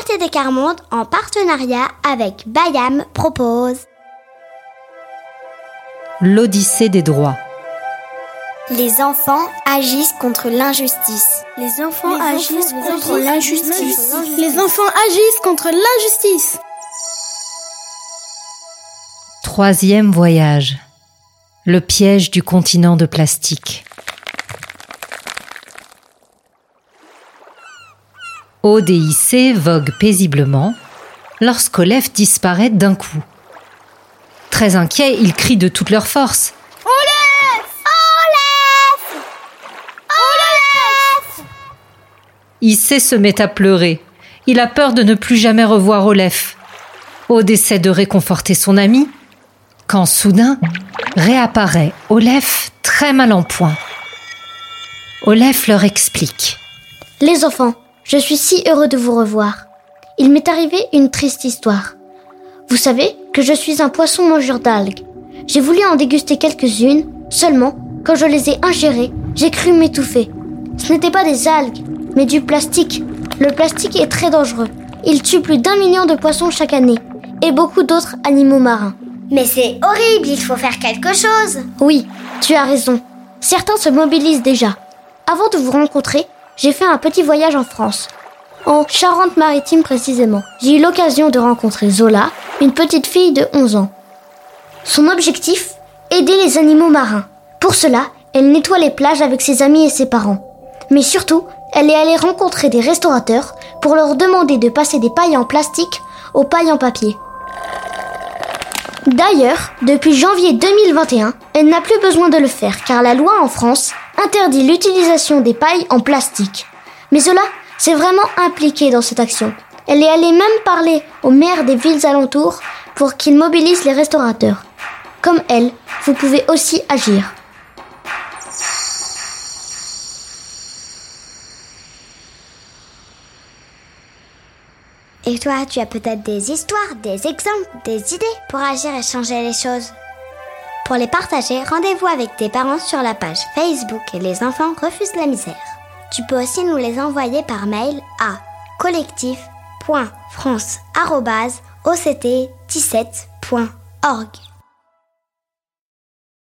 ATD Carmonde, en partenariat avec Bayam, propose L'Odyssée des droits. Les enfants agissent contre l'injustice. Les enfants agissent contre l'injustice. Les enfants agissent contre l'injustice. Troisième voyage. Le piège du continent de plastique. ODIC vogue paisiblement lorsqu'Olef disparaît d'un coup. Très inquiets, ils crient de toute leur force. Olef Olef Olef Issé se met à pleurer. Il a peur de ne plus jamais revoir Olef. Aude essaie de réconforter son ami, quand soudain réapparaît Olef très mal en point. Olef leur explique. Les enfants, je suis si heureux de vous revoir. Il m'est arrivé une triste histoire. Vous savez que je suis un poisson mangeur d'algues. J'ai voulu en déguster quelques-unes, seulement, quand je les ai ingérées, j'ai cru m'étouffer. Ce n'était pas des algues, mais du plastique. Le plastique est très dangereux. Il tue plus d'un million de poissons chaque année, et beaucoup d'autres animaux marins. Mais c'est horrible, il faut faire quelque chose. Oui, tu as raison. Certains se mobilisent déjà. Avant de vous rencontrer, j'ai fait un petit voyage en France. En Charente-Maritime précisément. J'ai eu l'occasion de rencontrer Zola, une petite fille de 11 ans. Son objectif Aider les animaux marins. Pour cela, elle nettoie les plages avec ses amis et ses parents. Mais surtout, elle est allée rencontrer des restaurateurs pour leur demander de passer des pailles en plastique aux pailles en papier. D'ailleurs, depuis janvier 2021, elle n'a plus besoin de le faire car la loi en France interdit l'utilisation des pailles en plastique. Mais cela s'est vraiment impliqué dans cette action. Elle est allée même parler aux maires des villes alentours pour qu'ils mobilisent les restaurateurs. Comme elle, vous pouvez aussi agir. Et toi, tu as peut-être des histoires, des exemples, des idées pour agir et changer les choses? Pour les partager, rendez-vous avec tes parents sur la page Facebook les enfants refusent la misère. Tu peux aussi nous les envoyer par mail à collectif.france.oct17.org.